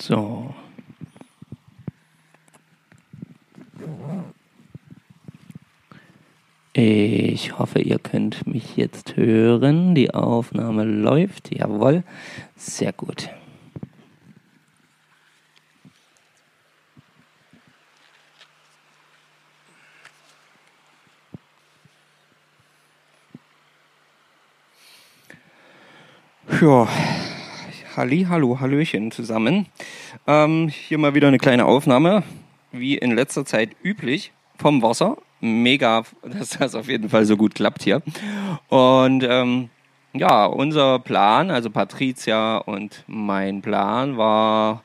So. Ich hoffe, ihr könnt mich jetzt hören. Die Aufnahme läuft. Jawohl. Sehr gut. Ja, Halli, hallo, hallöchen zusammen. Ähm, hier mal wieder eine kleine Aufnahme, wie in letzter Zeit üblich, vom Wasser. Mega, dass das auf jeden Fall so gut klappt hier. Und ähm, ja, unser Plan, also Patricia und mein Plan war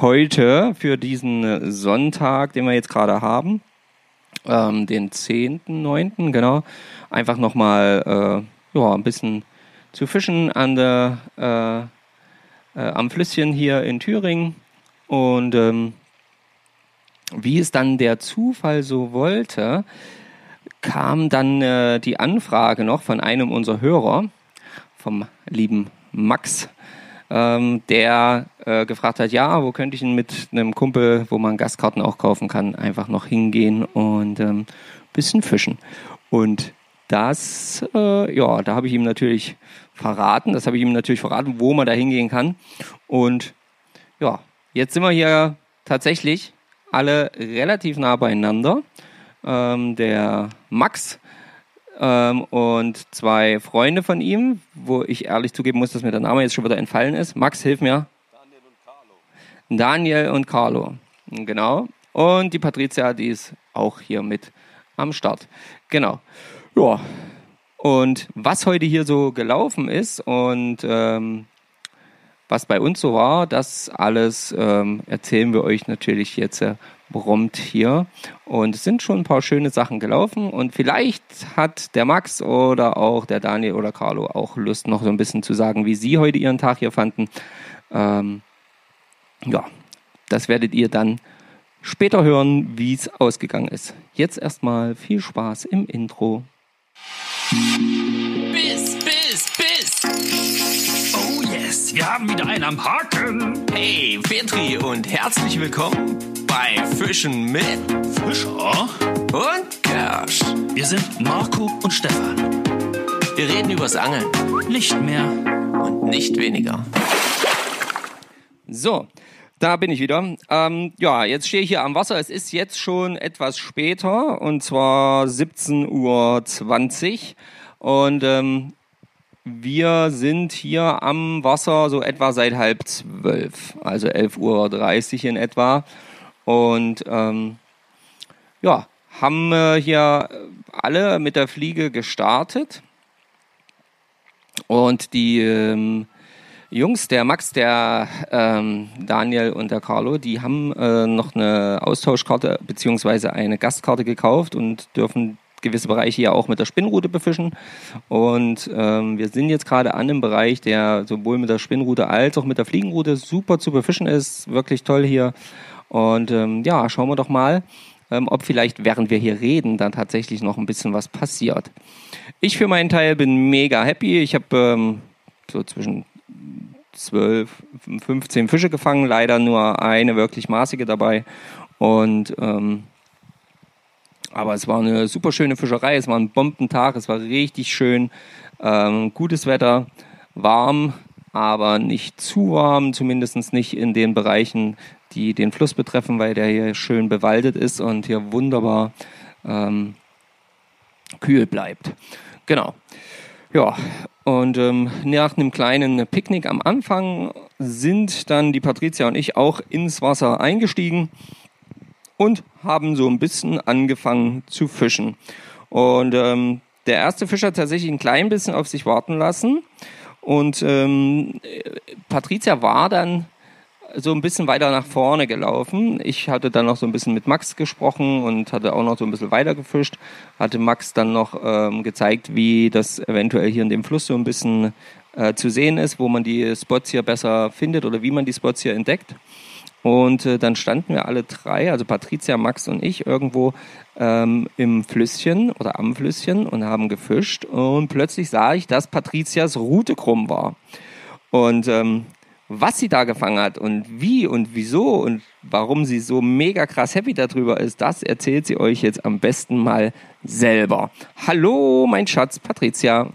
heute für diesen Sonntag, den wir jetzt gerade haben, ähm, den 10.9., genau, einfach nochmal äh, ja, ein bisschen zu fischen an der, äh, äh, am Flüsschen hier in Thüringen. Und ähm, wie es dann der Zufall so wollte, kam dann äh, die Anfrage noch von einem unserer Hörer, vom lieben Max, ähm, der äh, gefragt hat, ja, wo könnte ich denn mit einem Kumpel, wo man Gastkarten auch kaufen kann, einfach noch hingehen und ähm, bisschen fischen. Und das, äh, ja, da habe ich ihm natürlich verraten. Das habe ich ihm natürlich verraten, wo man da hingehen kann. Und ja, jetzt sind wir hier tatsächlich alle relativ nah beieinander. Ähm, der Max ähm, und zwei Freunde von ihm, wo ich ehrlich zugeben muss, dass mir der Name jetzt schon wieder entfallen ist. Max, hilf mir. Daniel und Carlo. Daniel und Carlo, genau. Und die Patricia, die ist auch hier mit am Start. Genau. Ja, und was heute hier so gelaufen ist und ähm, was bei uns so war, das alles ähm, erzählen wir euch natürlich jetzt äh, prompt hier. Und es sind schon ein paar schöne Sachen gelaufen und vielleicht hat der Max oder auch der Daniel oder Carlo auch Lust, noch so ein bisschen zu sagen, wie sie heute ihren Tag hier fanden. Ähm, ja, das werdet ihr dann später hören, wie es ausgegangen ist. Jetzt erstmal viel Spaß im Intro. Biss, Biss, Biss. Oh yes, wir haben wieder einen am Haken. Hey, Petri und herzlich willkommen bei Fischen mit Fischer und Kersch. Wir sind Marco und Stefan. Wir reden übers Angeln Nicht mehr. und nicht weniger. So, da bin ich wieder. Ähm, ja, jetzt stehe ich hier am Wasser. Es ist jetzt schon etwas später und zwar 17.20 Uhr. Und ähm, wir sind hier am Wasser so etwa seit halb zwölf, also 11.30 Uhr in etwa. Und ähm, ja, haben äh, hier alle mit der Fliege gestartet. Und die ähm, Jungs, der Max, der ähm, Daniel und der Carlo, die haben äh, noch eine Austauschkarte beziehungsweise eine Gastkarte gekauft und dürfen gewisse Bereiche ja auch mit der Spinnrute befischen. Und ähm, wir sind jetzt gerade an einem Bereich, der sowohl mit der Spinnrute als auch mit der Fliegenrute super zu befischen ist. Wirklich toll hier. Und ähm, ja, schauen wir doch mal, ähm, ob vielleicht während wir hier reden, dann tatsächlich noch ein bisschen was passiert. Ich für meinen Teil bin mega happy. Ich habe ähm, so zwischen 12, 15 Fische gefangen, leider nur eine wirklich maßige dabei. Und ähm, aber es war eine super schöne Fischerei, es war ein Bombentag, es war richtig schön, ähm, gutes Wetter, warm, aber nicht zu warm, zumindest nicht in den Bereichen, die den Fluss betreffen, weil der hier schön bewaldet ist und hier wunderbar ähm, kühl bleibt. Genau. Ja, und ähm, nach einem kleinen Picknick am Anfang sind dann die Patricia und ich auch ins Wasser eingestiegen und haben so ein bisschen angefangen zu fischen. Und ähm, der erste Fisch hat tatsächlich ein klein bisschen auf sich warten lassen. Und ähm, Patricia war dann so ein bisschen weiter nach vorne gelaufen. Ich hatte dann noch so ein bisschen mit Max gesprochen und hatte auch noch so ein bisschen weiter gefischt. Hatte Max dann noch ähm, gezeigt, wie das eventuell hier in dem Fluss so ein bisschen äh, zu sehen ist, wo man die Spots hier besser findet oder wie man die Spots hier entdeckt. Und äh, dann standen wir alle drei, also Patricia, Max und ich, irgendwo ähm, im Flüsschen oder am Flüsschen und haben gefischt. Und plötzlich sah ich, dass Patricias Route krumm war. Und ähm, was sie da gefangen hat und wie und wieso und warum sie so mega krass happy darüber ist, das erzählt sie euch jetzt am besten mal selber. Hallo, mein Schatz Patricia.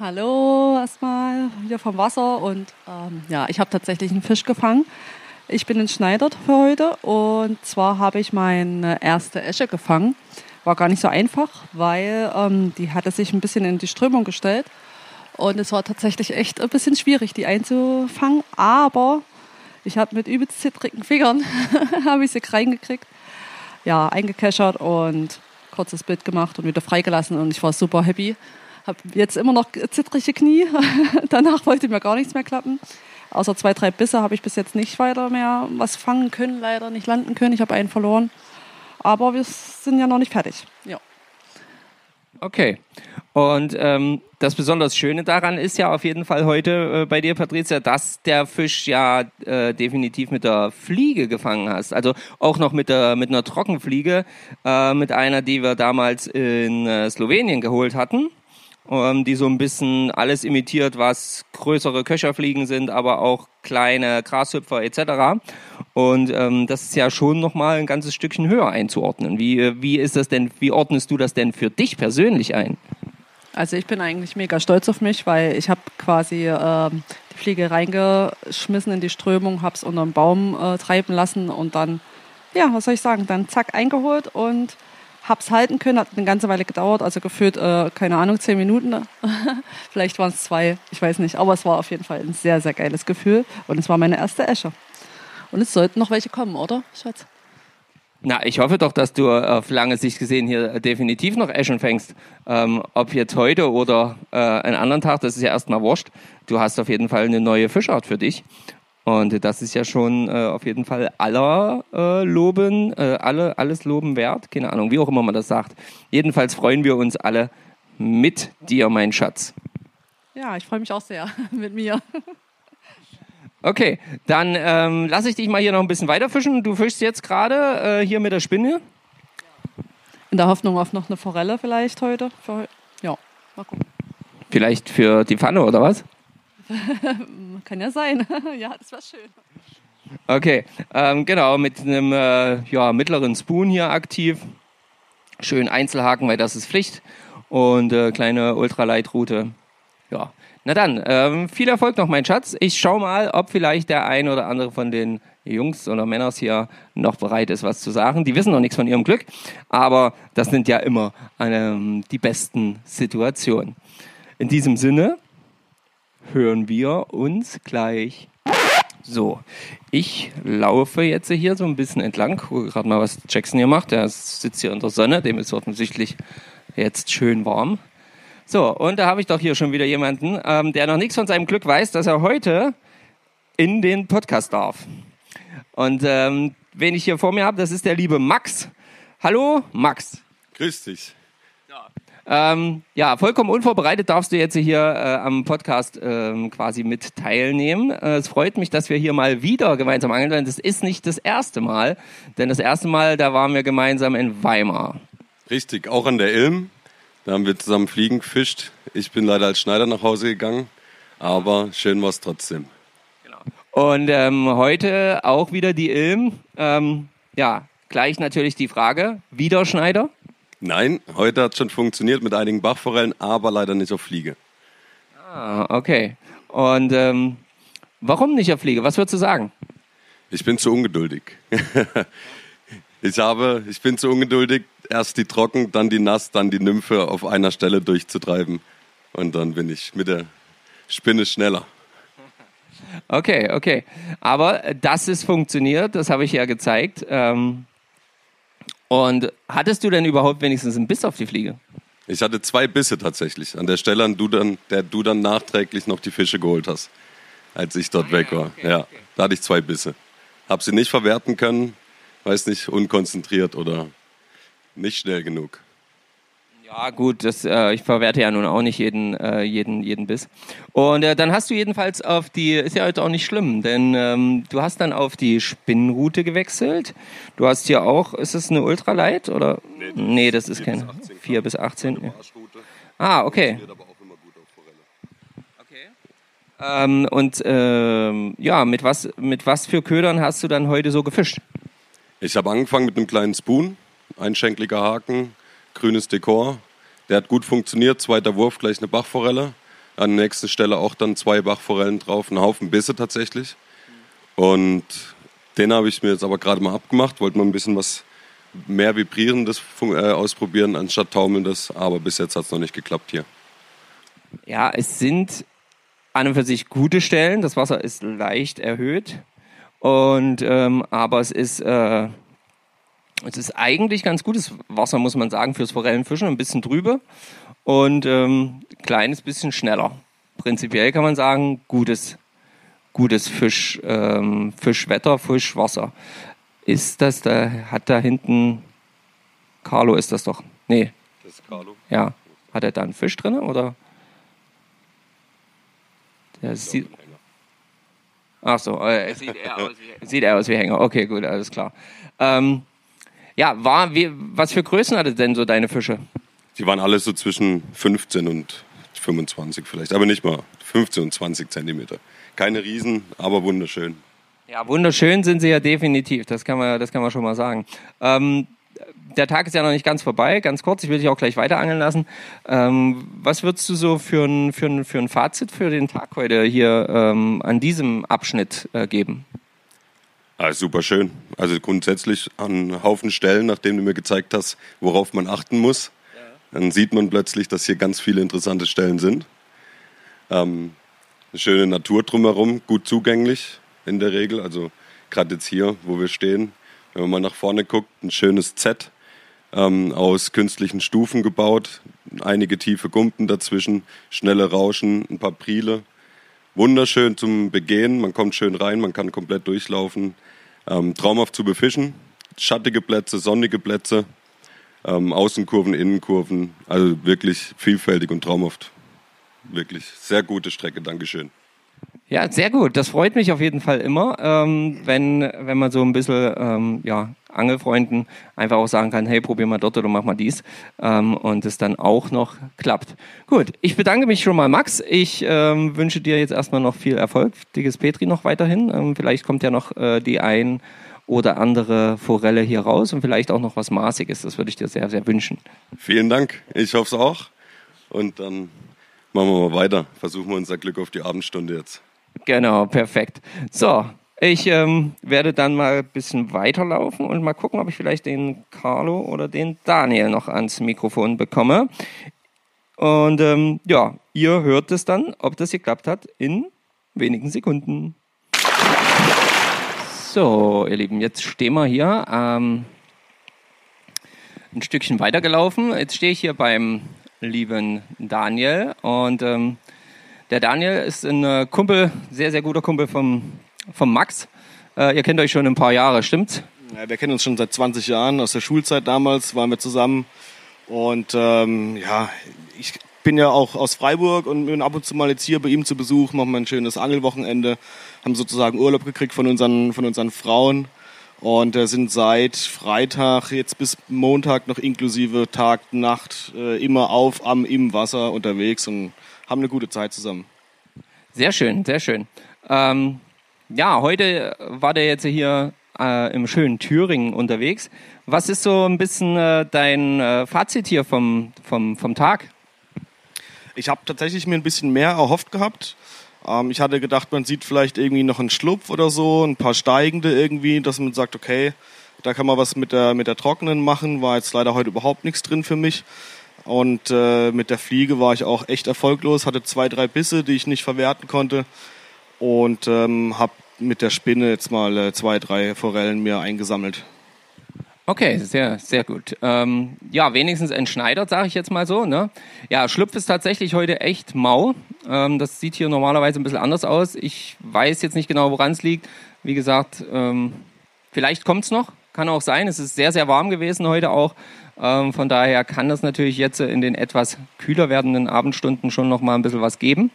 Hallo, erstmal hier vom Wasser und ähm, ja, ich habe tatsächlich einen Fisch gefangen. Ich bin in Schneidert für heute und zwar habe ich meine erste Esche gefangen. War gar nicht so einfach, weil ähm, die hatte sich ein bisschen in die Strömung gestellt und es war tatsächlich echt ein bisschen schwierig, die einzufangen. Aber ich habe mit übelst zittrigen Fingern habe ich sie reingekriegt, ja, eingekeschert und kurzes Bild gemacht und wieder freigelassen und ich war super happy habe jetzt immer noch zittrige Knie. Danach wollte mir gar nichts mehr klappen. Außer zwei, drei Bisse habe ich bis jetzt nicht weiter mehr was fangen können, leider nicht landen können. Ich habe einen verloren. Aber wir sind ja noch nicht fertig. Ja. Okay. Und ähm, das besonders Schöne daran ist ja auf jeden Fall heute äh, bei dir, Patricia, dass der Fisch ja äh, definitiv mit der Fliege gefangen hast. Also auch noch mit, der, mit einer Trockenfliege, äh, mit einer, die wir damals in äh, Slowenien geholt hatten ähm, die so ein bisschen alles imitiert, was größere Köcherfliegen sind, aber auch kleine Grashüpfer etc. Und ähm, das ist ja schon nochmal ein ganzes Stückchen höher einzuordnen. Wie, wie ist das denn, wie ordnest du das denn für dich persönlich ein? Also ich bin eigentlich mega stolz auf mich, weil ich habe quasi äh, die Fliege reingeschmissen in die Strömung, habe es unter dem Baum äh, treiben lassen und dann, ja, was soll ich sagen, dann zack eingeholt und hab's halten können, hat eine ganze Weile gedauert, also gefühlt, äh, keine Ahnung, zehn Minuten. Vielleicht waren es zwei, ich weiß nicht. Aber es war auf jeden Fall ein sehr, sehr geiles Gefühl. Und es war meine erste Esche. Und es sollten noch welche kommen, oder, Schatz? Na, ich hoffe doch, dass du auf lange Sicht gesehen hier definitiv noch Eschen fängst. Ähm, ob jetzt heute oder äh, einen anderen Tag, das ist ja erstmal wurscht. Du hast auf jeden Fall eine neue Fischart für dich. Und das ist ja schon äh, auf jeden Fall aller äh, Loben, äh, alle, alles Loben wert. Keine Ahnung, wie auch immer man das sagt. Jedenfalls freuen wir uns alle mit dir, mein Schatz. Ja, ich freue mich auch sehr mit mir. Okay, dann ähm, lasse ich dich mal hier noch ein bisschen weiter fischen. Du fischst jetzt gerade äh, hier mit der Spinne. In der Hoffnung auf noch eine Forelle vielleicht heute. Für, ja, mal gucken. Vielleicht für die Pfanne oder was? Kann ja sein. ja, das war schön. Okay, ähm, genau, mit einem äh, ja, mittleren Spoon hier aktiv. Schön Einzelhaken, weil das ist Pflicht. Und äh, kleine Ultralight-Route. Ja, na dann, ähm, viel Erfolg noch, mein Schatz. Ich schau mal, ob vielleicht der ein oder andere von den Jungs oder Männers hier noch bereit ist, was zu sagen. Die wissen noch nichts von ihrem Glück, aber das sind ja immer ähm, die besten Situationen. In diesem Sinne, hören wir uns gleich. So, ich laufe jetzt hier so ein bisschen entlang, gucke gerade mal, was Jackson hier macht. Der sitzt hier in der Sonne, dem ist offensichtlich jetzt schön warm. So, und da habe ich doch hier schon wieder jemanden, ähm, der noch nichts von seinem Glück weiß, dass er heute in den Podcast darf. Und ähm, wen ich hier vor mir habe, das ist der liebe Max. Hallo, Max. Grüß dich. Ähm, ja, vollkommen unvorbereitet darfst du jetzt hier äh, am Podcast ähm, quasi mit teilnehmen. Äh, es freut mich, dass wir hier mal wieder gemeinsam angeln werden. Das ist nicht das erste Mal, denn das erste Mal, da waren wir gemeinsam in Weimar. Richtig, auch an der Ilm. Da haben wir zusammen Fliegen gefischt. Ich bin leider als Schneider nach Hause gegangen, aber schön war es trotzdem. Genau. Und ähm, heute auch wieder die Ilm. Ähm, ja, gleich natürlich die Frage, wieder Schneider? Nein, heute hat es schon funktioniert mit einigen Bachforellen, aber leider nicht auf Fliege. Ah, okay. Und ähm, warum nicht auf Fliege? Was würdest du sagen? Ich bin zu ungeduldig. ich, habe, ich bin zu ungeduldig, erst die trocken, dann die nass, dann die Nymphe auf einer Stelle durchzutreiben. Und dann bin ich mit der Spinne schneller. Okay, okay. Aber das ist funktioniert, das habe ich ja gezeigt. Ähm, und hattest du denn überhaupt wenigstens einen Biss auf die Fliege? Ich hatte zwei Bisse tatsächlich. An der Stelle, an du dann, der du dann nachträglich noch die Fische geholt hast, als ich dort ah, weg war. Okay, ja, okay. da hatte ich zwei Bisse. Hab sie nicht verwerten können, weiß nicht, unkonzentriert oder nicht schnell genug. Ja, gut, das, äh, ich verwerte ja nun auch nicht jeden, äh, jeden, jeden Biss. Und äh, dann hast du jedenfalls auf die, ist ja heute auch nicht schlimm, denn ähm, du hast dann auf die Spinnenroute gewechselt. Du hast hier auch, ist es eine Ultralight oder? Nee, das, nee, das ist keine. 4 bis 18. Ja. Ah, okay. Ähm, und ähm, ja, mit was, mit was für Ködern hast du dann heute so gefischt? Ich habe angefangen mit einem kleinen Spoon, einschenkliger Haken, grünes Dekor. Der hat gut funktioniert, zweiter Wurf gleich eine Bachforelle. An der nächsten Stelle auch dann zwei Bachforellen drauf, ein Haufen Bisse tatsächlich. Und den habe ich mir jetzt aber gerade mal abgemacht, wollte mal ein bisschen was mehr Vibrierendes äh, ausprobieren anstatt Taumelndes, aber bis jetzt hat es noch nicht geklappt hier. Ja, es sind an und für sich gute Stellen. Das Wasser ist leicht erhöht. Und, ähm, aber es ist, äh, es ist eigentlich ganz gutes Wasser, muss man sagen, fürs Forellenfischen. Ein bisschen drüber und ähm, kleines bisschen schneller. Prinzipiell kann man sagen, gutes, gutes Fisch, ähm, Fischwetter, Fischwasser. Ist das da, hat da hinten, Carlo ist das doch. Nee, Das ist Carlo. ja. Hat er da einen Fisch drin oder? Der sieht, ach so, äh, sieht, eher aus wie, sieht eher aus wie Hänger. Okay, gut, alles klar. Ähm, ja, war, wie, was für Größen hatte denn so deine Fische? Die waren alle so zwischen 15 und 25 vielleicht, aber nicht mal 15 und 20 Zentimeter. Keine Riesen, aber wunderschön. Ja, wunderschön sind sie ja definitiv, das kann man, das kann man schon mal sagen. Ähm, der Tag ist ja noch nicht ganz vorbei, ganz kurz, ich will dich auch gleich weiter angeln lassen. Ähm, was würdest du so für ein, für, ein, für ein Fazit für den Tag heute hier ähm, an diesem Abschnitt äh, geben? Ah, super schön. Also grundsätzlich an Haufen Stellen, nachdem du mir gezeigt hast, worauf man achten muss, dann sieht man plötzlich, dass hier ganz viele interessante Stellen sind. Ähm, eine schöne Natur drumherum, gut zugänglich in der Regel. Also gerade jetzt hier, wo wir stehen, wenn man mal nach vorne guckt, ein schönes Z ähm, aus künstlichen Stufen gebaut, einige tiefe Gumpen dazwischen, schnelle Rauschen, ein paar Priele. Wunderschön zum Begehen, man kommt schön rein, man kann komplett durchlaufen. Ähm, traumhaft zu befischen, schattige Plätze, sonnige Plätze, ähm, Außenkurven, Innenkurven, also wirklich vielfältig und traumhaft. Wirklich sehr gute Strecke, Dankeschön. Ja, sehr gut. Das freut mich auf jeden Fall immer, ähm, wenn, wenn man so ein bisschen ähm, ja, Angelfreunden einfach auch sagen kann, hey, probier mal dort oder mach mal dies ähm, und es dann auch noch klappt. Gut, ich bedanke mich schon mal, Max. Ich ähm, wünsche dir jetzt erstmal noch viel Erfolg. Dickes Petri noch weiterhin. Ähm, vielleicht kommt ja noch äh, die ein oder andere Forelle hier raus und vielleicht auch noch was Maßiges. Das würde ich dir sehr, sehr wünschen. Vielen Dank, ich hoffe es auch. Und dann machen wir mal weiter. Versuchen wir unser Glück auf die Abendstunde jetzt. Genau, perfekt. So, ich ähm, werde dann mal ein bisschen weiterlaufen und mal gucken, ob ich vielleicht den Carlo oder den Daniel noch ans Mikrofon bekomme. Und ähm, ja, ihr hört es dann, ob das geklappt hat, in wenigen Sekunden. So, ihr Lieben, jetzt stehen wir hier ähm, ein Stückchen weitergelaufen. Jetzt stehe ich hier beim lieben Daniel und ähm, der Daniel ist ein äh, Kumpel, sehr, sehr guter Kumpel vom, vom Max. Äh, ihr kennt euch schon ein paar Jahre, stimmt's? Ja, wir kennen uns schon seit 20 Jahren. Aus der Schulzeit damals waren wir zusammen. Und ähm, ja, ich bin ja auch aus Freiburg und bin ab und zu mal jetzt hier bei ihm zu Besuch, machen wir ein schönes Angelwochenende, haben sozusagen Urlaub gekriegt von unseren, von unseren Frauen und äh, sind seit Freitag jetzt bis Montag noch inklusive Tag, Nacht äh, immer auf, am, im Wasser unterwegs und haben eine gute Zeit zusammen. Sehr schön, sehr schön. Ähm, ja, heute war der jetzt hier äh, im schönen Thüringen unterwegs. Was ist so ein bisschen äh, dein äh, Fazit hier vom, vom, vom Tag? Ich habe tatsächlich mir ein bisschen mehr erhofft gehabt. Ähm, ich hatte gedacht, man sieht vielleicht irgendwie noch einen Schlupf oder so, ein paar steigende irgendwie, dass man sagt, okay, da kann man was mit der, mit der trockenen machen. War jetzt leider heute überhaupt nichts drin für mich. Und äh, mit der Fliege war ich auch echt erfolglos, hatte zwei, drei Bisse, die ich nicht verwerten konnte. Und ähm, habe mit der Spinne jetzt mal äh, zwei, drei Forellen mir eingesammelt. Okay, sehr, sehr gut. Ähm, ja, wenigstens entschneidert, sage ich jetzt mal so. Ne? Ja, Schlupf ist tatsächlich heute echt mau. Ähm, das sieht hier normalerweise ein bisschen anders aus. Ich weiß jetzt nicht genau, woran es liegt. Wie gesagt, ähm, vielleicht kommt's noch. Kann auch sein. Es ist sehr, sehr warm gewesen heute auch. Ähm, von daher kann das natürlich jetzt in den etwas kühler werdenden Abendstunden schon noch mal ein bisschen was geben.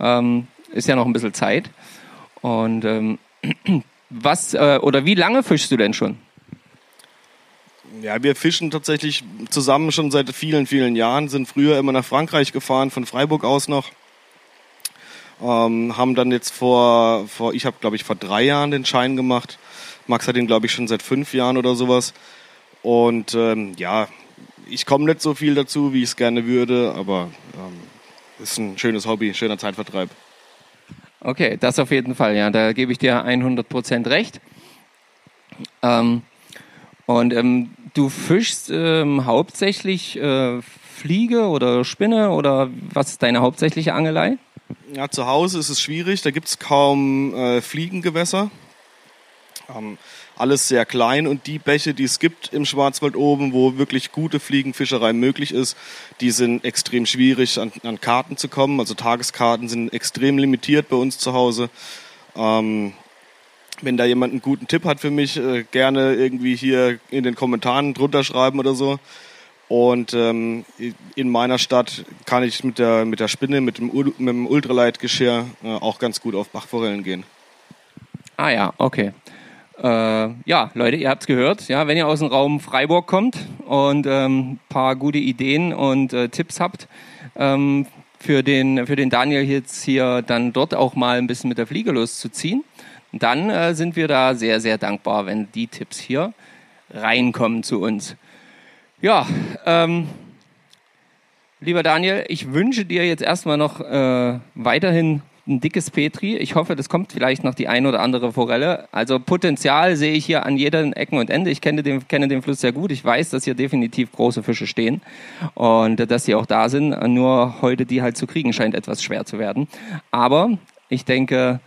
Ähm, ist ja noch ein bisschen Zeit. Und ähm, was äh, oder wie lange fischst du denn schon? Ja, wir fischen tatsächlich zusammen schon seit vielen, vielen Jahren, sind früher immer nach Frankreich gefahren, von Freiburg aus noch. Ähm, haben dann jetzt vor, vor ich habe glaube ich vor drei Jahren den Schein gemacht. Max hat ihn glaube ich schon seit fünf Jahren oder sowas. Und ähm, ja, ich komme nicht so viel dazu, wie ich es gerne würde, aber ähm, ist ein schönes Hobby, schöner Zeitvertreib. Okay, das auf jeden Fall, ja, da gebe ich dir 100% recht. Ähm, und ähm, du fischst ähm, hauptsächlich äh, Fliege oder Spinne oder was ist deine hauptsächliche Angelei? Ja, zu Hause ist es schwierig, da gibt es kaum äh, Fliegengewässer. Ähm, alles sehr klein und die Bäche, die es gibt im Schwarzwald oben, wo wirklich gute Fliegenfischerei möglich ist, die sind extrem schwierig an, an Karten zu kommen. Also Tageskarten sind extrem limitiert bei uns zu Hause. Ähm, wenn da jemand einen guten Tipp hat für mich, äh, gerne irgendwie hier in den Kommentaren drunter schreiben oder so. Und ähm, in meiner Stadt kann ich mit der, mit der Spinne, mit dem, mit dem Ultraleitgeschirr äh, auch ganz gut auf Bachforellen gehen. Ah ja, okay. Äh, ja, Leute, ihr habt es gehört. Ja, wenn ihr aus dem Raum Freiburg kommt und ein ähm, paar gute Ideen und äh, Tipps habt ähm, für, den, für den Daniel jetzt hier dann dort auch mal ein bisschen mit der Fliege loszuziehen, dann äh, sind wir da sehr, sehr dankbar, wenn die Tipps hier reinkommen zu uns. Ja, ähm, lieber Daniel, ich wünsche dir jetzt erstmal noch äh, weiterhin ein dickes Petri. Ich hoffe, das kommt vielleicht noch die ein oder andere Forelle. Also Potenzial sehe ich hier an jedem Ecken und Ende. Ich kenne den, kenne den Fluss sehr gut. Ich weiß, dass hier definitiv große Fische stehen und dass sie auch da sind. Nur heute die halt zu kriegen scheint etwas schwer zu werden. Aber ich denke,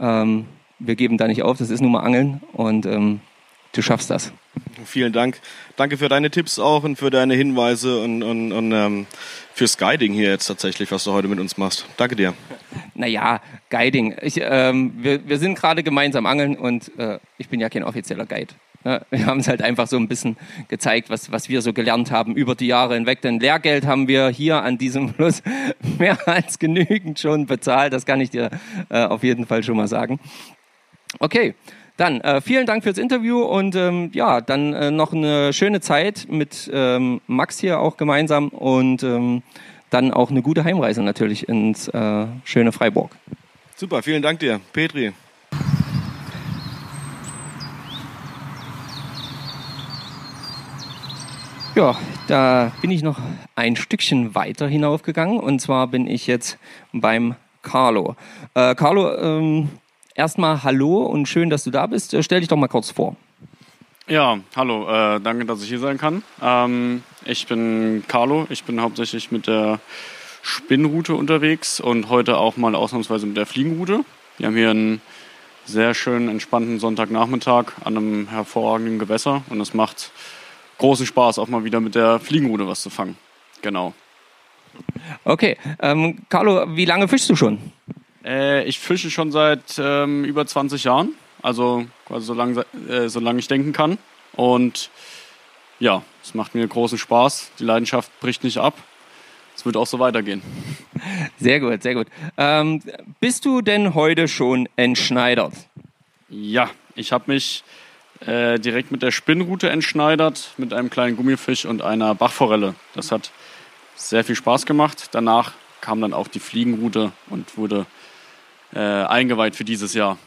ähm, wir geben da nicht auf. Das ist nun mal Angeln und ähm, du schaffst das. Vielen Dank. Danke für deine Tipps auch und für deine Hinweise und, und, und ähm, fürs Guiding hier jetzt tatsächlich, was du heute mit uns machst. Danke dir. Naja, Guiding. Ich, ähm, wir, wir sind gerade gemeinsam angeln und äh, ich bin ja kein offizieller Guide. Ja, wir haben es halt einfach so ein bisschen gezeigt, was, was wir so gelernt haben über die Jahre hinweg. Denn Lehrgeld haben wir hier an diesem Fluss mehr als genügend schon bezahlt. Das kann ich dir äh, auf jeden Fall schon mal sagen. Okay, dann äh, vielen Dank fürs Interview und ähm, ja, dann äh, noch eine schöne Zeit mit ähm, Max hier auch gemeinsam und ähm, dann auch eine gute Heimreise natürlich ins äh, schöne Freiburg. Super, vielen Dank dir, Petri. Ja, da bin ich noch ein Stückchen weiter hinaufgegangen und zwar bin ich jetzt beim Carlo. Äh, Carlo, ähm, erstmal hallo und schön, dass du da bist. Äh, stell dich doch mal kurz vor. Ja, hallo, äh, danke, dass ich hier sein kann. Ähm, ich bin Carlo, ich bin hauptsächlich mit der Spinnroute unterwegs und heute auch mal ausnahmsweise mit der Fliegenroute. Wir haben hier einen sehr schönen, entspannten Sonntagnachmittag an einem hervorragenden Gewässer und es macht großen Spaß, auch mal wieder mit der Fliegenroute was zu fangen. Genau. Okay, ähm, Carlo, wie lange fischst du schon? Äh, ich fische schon seit ähm, über 20 Jahren, also quasi so lange, äh, solange ich denken kann. Und ja, es macht mir großen Spaß. Die Leidenschaft bricht nicht ab. Es wird auch so weitergehen. Sehr gut, sehr gut. Ähm, bist du denn heute schon entschneidert? Ja, ich habe mich äh, direkt mit der Spinnrute entschneidert, mit einem kleinen Gummifisch und einer Bachforelle. Das hat sehr viel Spaß gemacht. Danach kam dann auch die Fliegenrute und wurde äh, eingeweiht für dieses Jahr.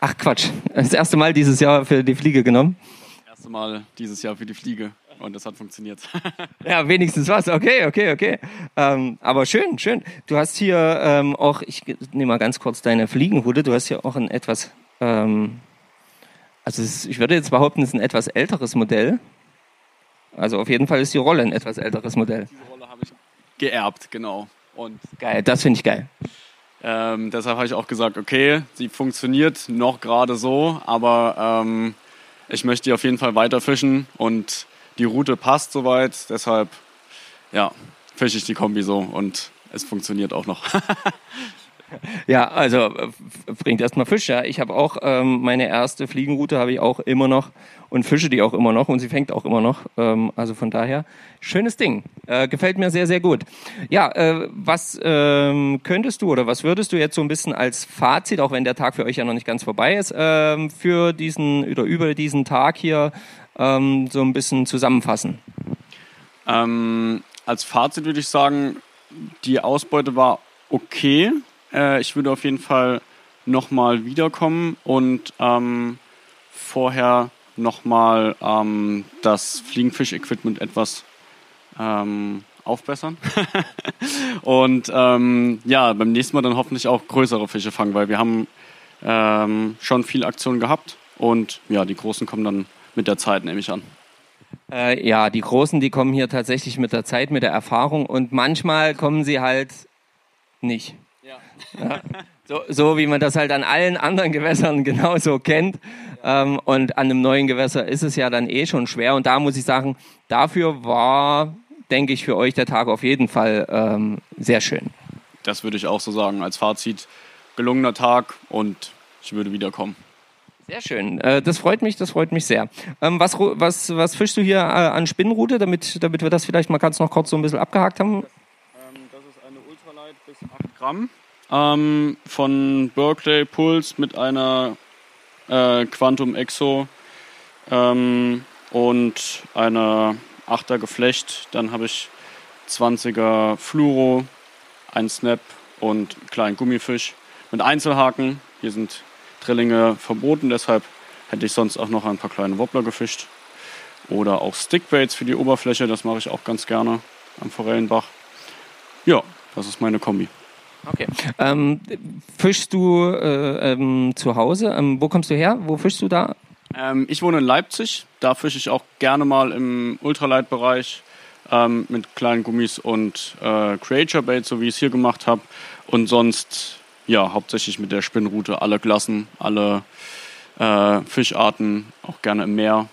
Ach Quatsch, das erste Mal dieses Jahr für die Fliege genommen? Das erste Mal dieses Jahr für die Fliege und das hat funktioniert. ja, wenigstens was. Okay, okay, okay. Ähm, aber schön, schön. Du hast hier ähm, auch, ich nehme mal ganz kurz deine Fliegenhude, du hast hier auch ein etwas, ähm, also ist, ich würde jetzt behaupten, es ist ein etwas älteres Modell. Also auf jeden Fall ist die Rolle ein etwas älteres Modell. Diese Rolle habe ich geerbt, genau. Und geil, das finde ich geil. Ähm, deshalb habe ich auch gesagt, okay, sie funktioniert noch gerade so, aber ähm, ich möchte die auf jeden Fall weiter fischen und die Route passt soweit. Deshalb, ja, fische ich die Kombi so und es funktioniert auch noch. Ja, also bringt erstmal Fisch. Ja. Ich habe auch ähm, meine erste Fliegenroute habe ich auch immer noch und fische die auch immer noch und sie fängt auch immer noch. Ähm, also von daher schönes Ding. Äh, gefällt mir sehr sehr gut. Ja, äh, was ähm, könntest du oder was würdest du jetzt so ein bisschen als Fazit, auch wenn der Tag für euch ja noch nicht ganz vorbei ist, ähm, für diesen oder über diesen Tag hier ähm, so ein bisschen zusammenfassen? Ähm, als Fazit würde ich sagen, die Ausbeute war okay äh, ich würde auf jeden Fall nochmal wiederkommen und ähm, vorher nochmal ähm, das Fliegenfisch-Equipment etwas ähm, aufbessern. und ähm, ja, beim nächsten Mal dann hoffentlich auch größere Fische fangen, weil wir haben ähm, schon viel Aktion gehabt und ja, die großen kommen dann mit der Zeit, nehme ich an. Äh, ja, die Großen, die kommen hier tatsächlich mit der Zeit, mit der Erfahrung und manchmal kommen sie halt nicht. Ja. So, so wie man das halt an allen anderen Gewässern genauso kennt. Ähm, und an einem neuen Gewässer ist es ja dann eh schon schwer. Und da muss ich sagen, dafür war, denke ich, für euch der Tag auf jeden Fall ähm, sehr schön. Das würde ich auch so sagen als Fazit. Gelungener Tag und ich würde wiederkommen. Sehr schön. Äh, das freut mich, das freut mich sehr. Ähm, was, was, was fischst du hier äh, an Spinnenrute, damit, damit wir das vielleicht mal ganz noch kurz so ein bisschen abgehakt haben? Ähm, das ist eine Ultralight bis 8 Gramm ähm, von Berkeley Pulse mit einer äh, Quantum Exo ähm, und einer 8er Geflecht. Dann habe ich 20er Fluoro, ein Snap und einen kleinen Gummifisch mit Einzelhaken. Hier sind Drillinge verboten, deshalb hätte ich sonst auch noch ein paar kleine Wobbler gefischt. Oder auch Stickbaits für die Oberfläche, das mache ich auch ganz gerne am Forellenbach. Ja, das ist meine Kombi. Okay. Ähm, fischst du äh, ähm, zu Hause? Ähm, wo kommst du her? Wo fischst du da? Ähm, ich wohne in Leipzig. Da fische ich auch gerne mal im Ultralight-Bereich ähm, mit kleinen Gummis und äh, Creature Bait, so wie ich es hier gemacht habe. Und sonst, ja, hauptsächlich mit der Spinnrute alle Klassen, alle äh, Fischarten, auch gerne im Meer.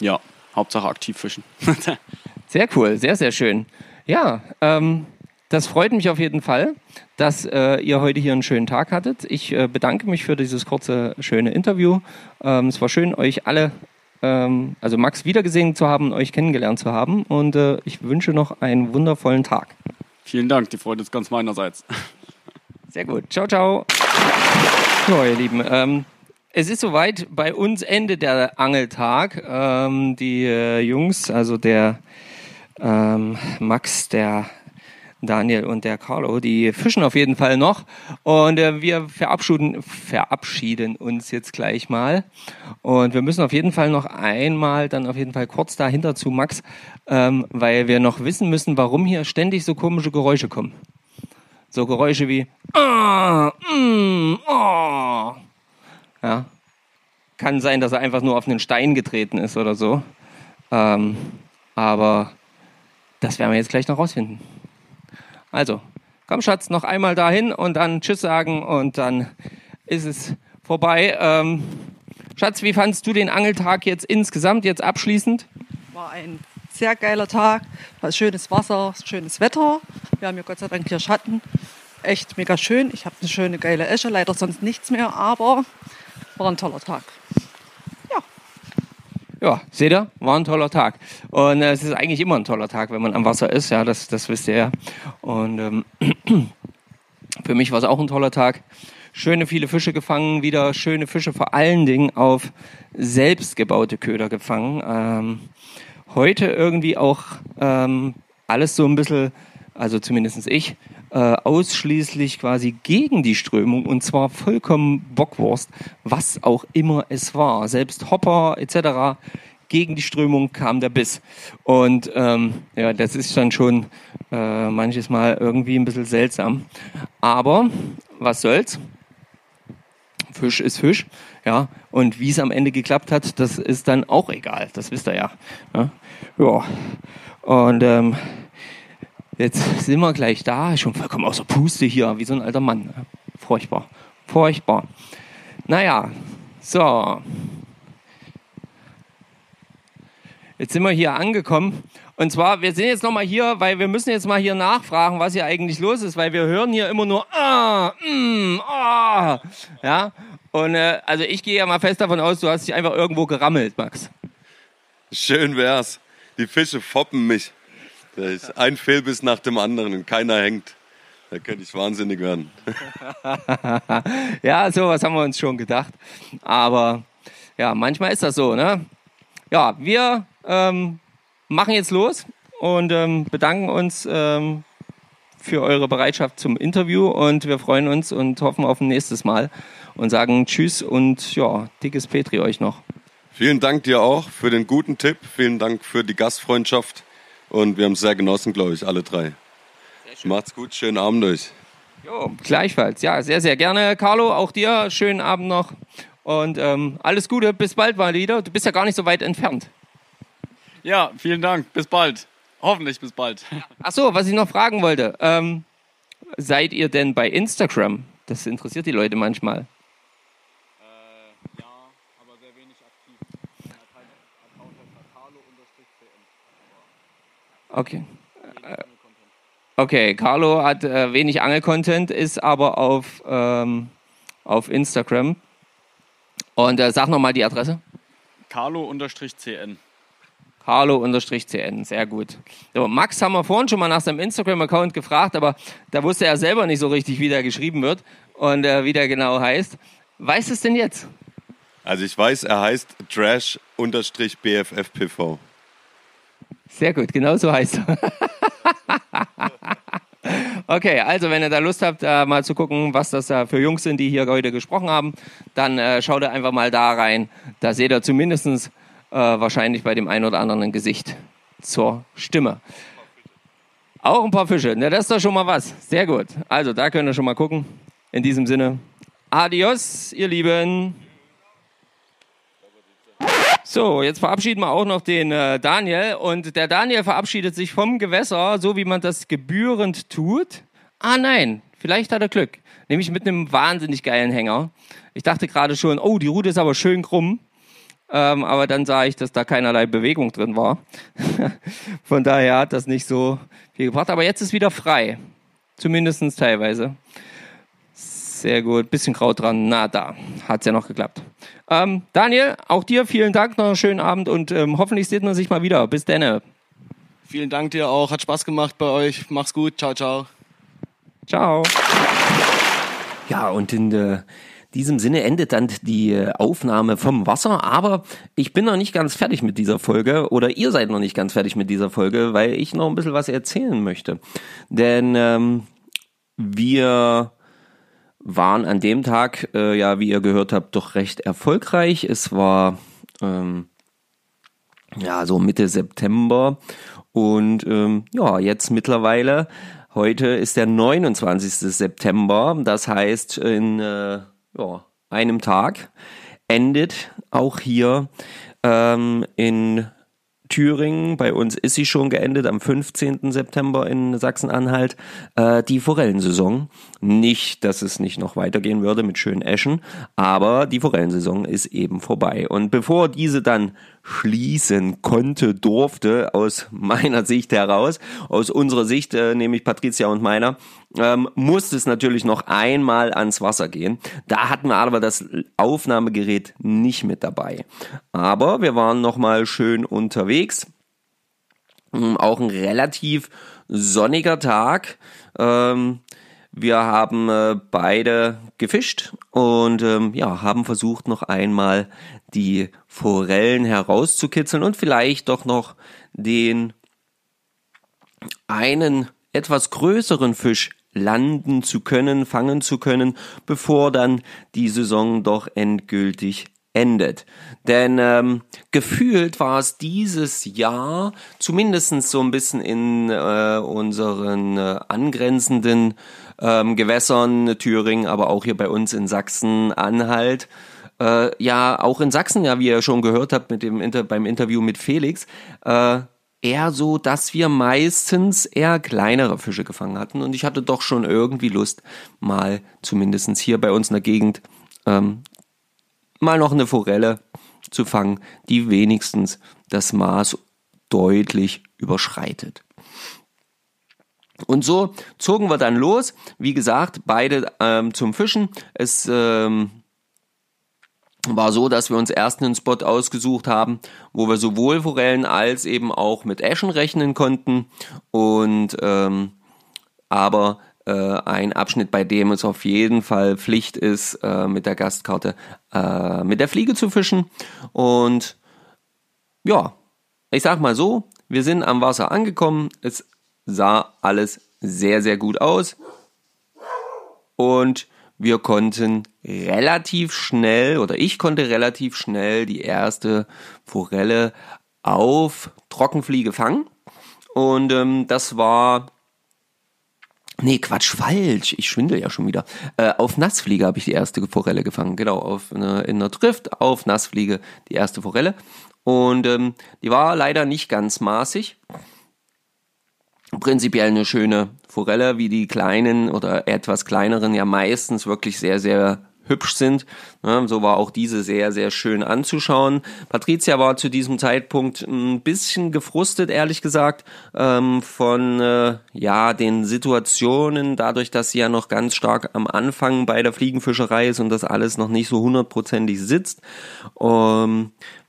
Ja, Hauptsache aktiv fischen. sehr cool, sehr, sehr schön. Ja, ähm, das freut mich auf jeden Fall, dass äh, ihr heute hier einen schönen Tag hattet. Ich äh, bedanke mich für dieses kurze, schöne Interview. Ähm, es war schön, euch alle, ähm, also Max wiedergesehen zu haben, euch kennengelernt zu haben. Und äh, ich wünsche noch einen wundervollen Tag. Vielen Dank, die Freude ist ganz meinerseits. Sehr gut. Ciao, ciao. So, ihr Lieben. Ähm, es ist soweit, bei uns endet der Angeltag. Ähm, die äh, Jungs, also der ähm, Max, der Daniel und der Carlo, die fischen auf jeden Fall noch. Und äh, wir verabschieden, verabschieden uns jetzt gleich mal. Und wir müssen auf jeden Fall noch einmal, dann auf jeden Fall kurz dahinter zu Max, ähm, weil wir noch wissen müssen, warum hier ständig so komische Geräusche kommen. So Geräusche wie ah, mm, oh. Ja. Kann sein, dass er einfach nur auf einen Stein getreten ist oder so. Ähm, aber das werden wir jetzt gleich noch rausfinden. Also, komm Schatz, noch einmal dahin und dann Tschüss sagen und dann ist es vorbei. Ähm, Schatz, wie fandest du den Angeltag jetzt insgesamt, jetzt abschließend? War ein sehr geiler Tag, war schönes Wasser, schönes Wetter. Wir haben ja Gott sei Dank hier Schatten. Echt mega schön. Ich habe eine schöne geile Esche, leider sonst nichts mehr, aber war ein toller Tag ja, seht ihr, war ein toller Tag. Und äh, es ist eigentlich immer ein toller Tag, wenn man am Wasser ist, ja, das, das wisst ihr ja. Und ähm, für mich war es auch ein toller Tag. Schöne viele Fische gefangen, wieder schöne Fische vor allen Dingen auf selbstgebaute Köder gefangen. Ähm, heute irgendwie auch ähm, alles so ein bisschen, also zumindest ich, äh, ausschließlich quasi gegen die Strömung und zwar vollkommen Bockwurst, was auch immer es war. Selbst Hopper etc. Gegen die Strömung kam der Biss. Und ähm, ja, das ist dann schon äh, manches Mal irgendwie ein bisschen seltsam. Aber was soll's? Fisch ist Fisch, ja. Und wie es am Ende geklappt hat, das ist dann auch egal. Das wisst ihr ja. Ja. ja. Und ähm, Jetzt sind wir gleich da, schon vollkommen außer Puste hier, wie so ein alter Mann. Furchtbar, furchtbar. Naja, so. Jetzt sind wir hier angekommen. Und zwar, wir sind jetzt nochmal hier, weil wir müssen jetzt mal hier nachfragen, was hier eigentlich los ist, weil wir hören hier immer nur ah, mm, ah. Ja, und äh, also ich gehe ja mal fest davon aus, du hast dich einfach irgendwo gerammelt, Max. Schön wär's. Die Fische foppen mich. Da ist ein Fehlbiss nach dem anderen und keiner hängt. Da könnte ich wahnsinnig werden. ja, sowas haben wir uns schon gedacht. Aber ja, manchmal ist das so. Ne? Ja, wir ähm, machen jetzt los und ähm, bedanken uns ähm, für eure Bereitschaft zum Interview und wir freuen uns und hoffen auf ein nächstes Mal und sagen Tschüss und ja, dickes Petri euch noch. Vielen Dank dir auch für den guten Tipp. Vielen Dank für die Gastfreundschaft. Und wir haben es sehr genossen, glaube ich, alle drei. Macht's gut, schönen Abend euch. Jo, gleichfalls. Ja, sehr, sehr gerne. Carlo, auch dir schönen Abend noch. Und ähm, alles Gute, bis bald mal wieder. Du bist ja gar nicht so weit entfernt. Ja, vielen Dank. Bis bald. Hoffentlich bis bald. Ach so, was ich noch fragen wollte. Ähm, seid ihr denn bei Instagram? Das interessiert die Leute manchmal. ja, aber sehr wenig aktiv. Okay. Äh, Okay, Carlo hat äh, wenig Angel-Content, ist aber auf, ähm, auf Instagram. Und äh, sag nochmal die Adresse. Carlo-CN. Carlo-CN, sehr gut. So, Max haben wir vorhin schon mal nach seinem Instagram-Account gefragt, aber da wusste er selber nicht so richtig, wie der geschrieben wird und äh, wie der genau heißt. Weißt du es denn jetzt? Also ich weiß, er heißt Trash-BFFPV. Sehr gut, genau so heißt er. okay, also wenn ihr da Lust habt, äh, mal zu gucken, was das da für Jungs sind, die hier heute gesprochen haben, dann äh, schaut ihr einfach mal da rein. Da seht ihr zumindest äh, wahrscheinlich bei dem einen oder anderen ein Gesicht zur Stimme. Auch ein paar Fische. Na, das ist doch schon mal was. Sehr gut. Also da könnt ihr schon mal gucken. In diesem Sinne, adios, ihr Lieben. So, jetzt verabschieden wir auch noch den äh, Daniel. Und der Daniel verabschiedet sich vom Gewässer, so wie man das gebührend tut. Ah nein, vielleicht hat er Glück. Nämlich mit einem wahnsinnig geilen Hänger. Ich dachte gerade schon, oh, die Route ist aber schön krumm. Ähm, aber dann sah ich, dass da keinerlei Bewegung drin war. Von daher hat das nicht so viel gebracht. Aber jetzt ist wieder frei. Zumindest teilweise. Sehr gut. Bisschen Kraut dran. Na, da. Hat's ja noch geklappt. Ähm, Daniel, auch dir vielen Dank. Noch einen schönen Abend und ähm, hoffentlich sieht man sich mal wieder. Bis dann. Vielen Dank dir auch. Hat Spaß gemacht bei euch. Mach's gut. Ciao, ciao. Ciao. Ja, und in äh, diesem Sinne endet dann die äh, Aufnahme vom Wasser. Aber ich bin noch nicht ganz fertig mit dieser Folge oder ihr seid noch nicht ganz fertig mit dieser Folge, weil ich noch ein bisschen was erzählen möchte. Denn ähm, wir waren an dem Tag, äh, ja, wie ihr gehört habt, doch recht erfolgreich. Es war ähm, ja so Mitte September und ähm, ja, jetzt mittlerweile, heute ist der 29. September, das heißt in äh, ja, einem Tag endet auch hier ähm, in Thüringen, bei uns ist sie schon geendet am 15. September in Sachsen-Anhalt, äh, die Forellensaison. Nicht, dass es nicht noch weitergehen würde mit schönen Eschen, aber die Forellensaison ist eben vorbei. Und bevor diese dann schließen konnte, durfte, aus meiner Sicht heraus, aus unserer Sicht, äh, nämlich Patricia und meiner, ähm, musste es natürlich noch einmal ans Wasser gehen. Da hatten wir aber das Aufnahmegerät nicht mit dabei. Aber wir waren nochmal schön unterwegs. Ähm, auch ein relativ sonniger Tag. Ähm, wir haben äh, beide gefischt und ähm, ja, haben versucht noch einmal die Forellen herauszukitzeln und vielleicht doch noch den einen etwas größeren Fisch landen zu können, fangen zu können, bevor dann die Saison doch endgültig endet. Denn ähm, gefühlt war es dieses Jahr, zumindestens so ein bisschen in äh, unseren äh, angrenzenden ähm, Gewässern, Thüringen, aber auch hier bei uns in Sachsen-Anhalt, äh, ja auch in Sachsen, ja, wie ihr schon gehört habt mit dem Inter beim Interview mit Felix, äh, eher so, dass wir meistens eher kleinere Fische gefangen hatten. Und ich hatte doch schon irgendwie Lust, mal zumindestens hier bei uns in der Gegend ähm, mal noch eine Forelle zu fangen, die wenigstens das Maß deutlich überschreitet. Und so zogen wir dann los. Wie gesagt, beide ähm, zum Fischen. Es ähm, war so, dass wir uns erst einen Spot ausgesucht haben, wo wir sowohl Forellen als eben auch mit Eschen rechnen konnten. Und ähm, aber äh, ein Abschnitt, bei dem es auf jeden Fall Pflicht ist, äh, mit der Gastkarte äh, mit der Fliege zu fischen. Und ja, ich sag mal so, wir sind am Wasser angekommen, es sah alles sehr, sehr gut aus. Und wir konnten relativ schnell, oder ich konnte relativ schnell die erste Forelle auf Trockenfliege fangen. Und ähm, das war Nee, Quatsch, falsch. Ich schwindel ja schon wieder. Äh, auf Nassfliege habe ich die erste Forelle gefangen. Genau, auf eine, in einer Drift auf Nassfliege die erste Forelle. Und ähm, die war leider nicht ganz maßig. Prinzipiell eine schöne Forelle, wie die kleinen oder etwas kleineren ja meistens wirklich sehr, sehr hübsch sind. Ja, so war auch diese sehr, sehr schön anzuschauen. Patricia war zu diesem Zeitpunkt ein bisschen gefrustet, ehrlich gesagt, ähm, von äh, ja den Situationen, dadurch, dass sie ja noch ganz stark am Anfang bei der Fliegenfischerei ist und das alles noch nicht so hundertprozentig sitzt.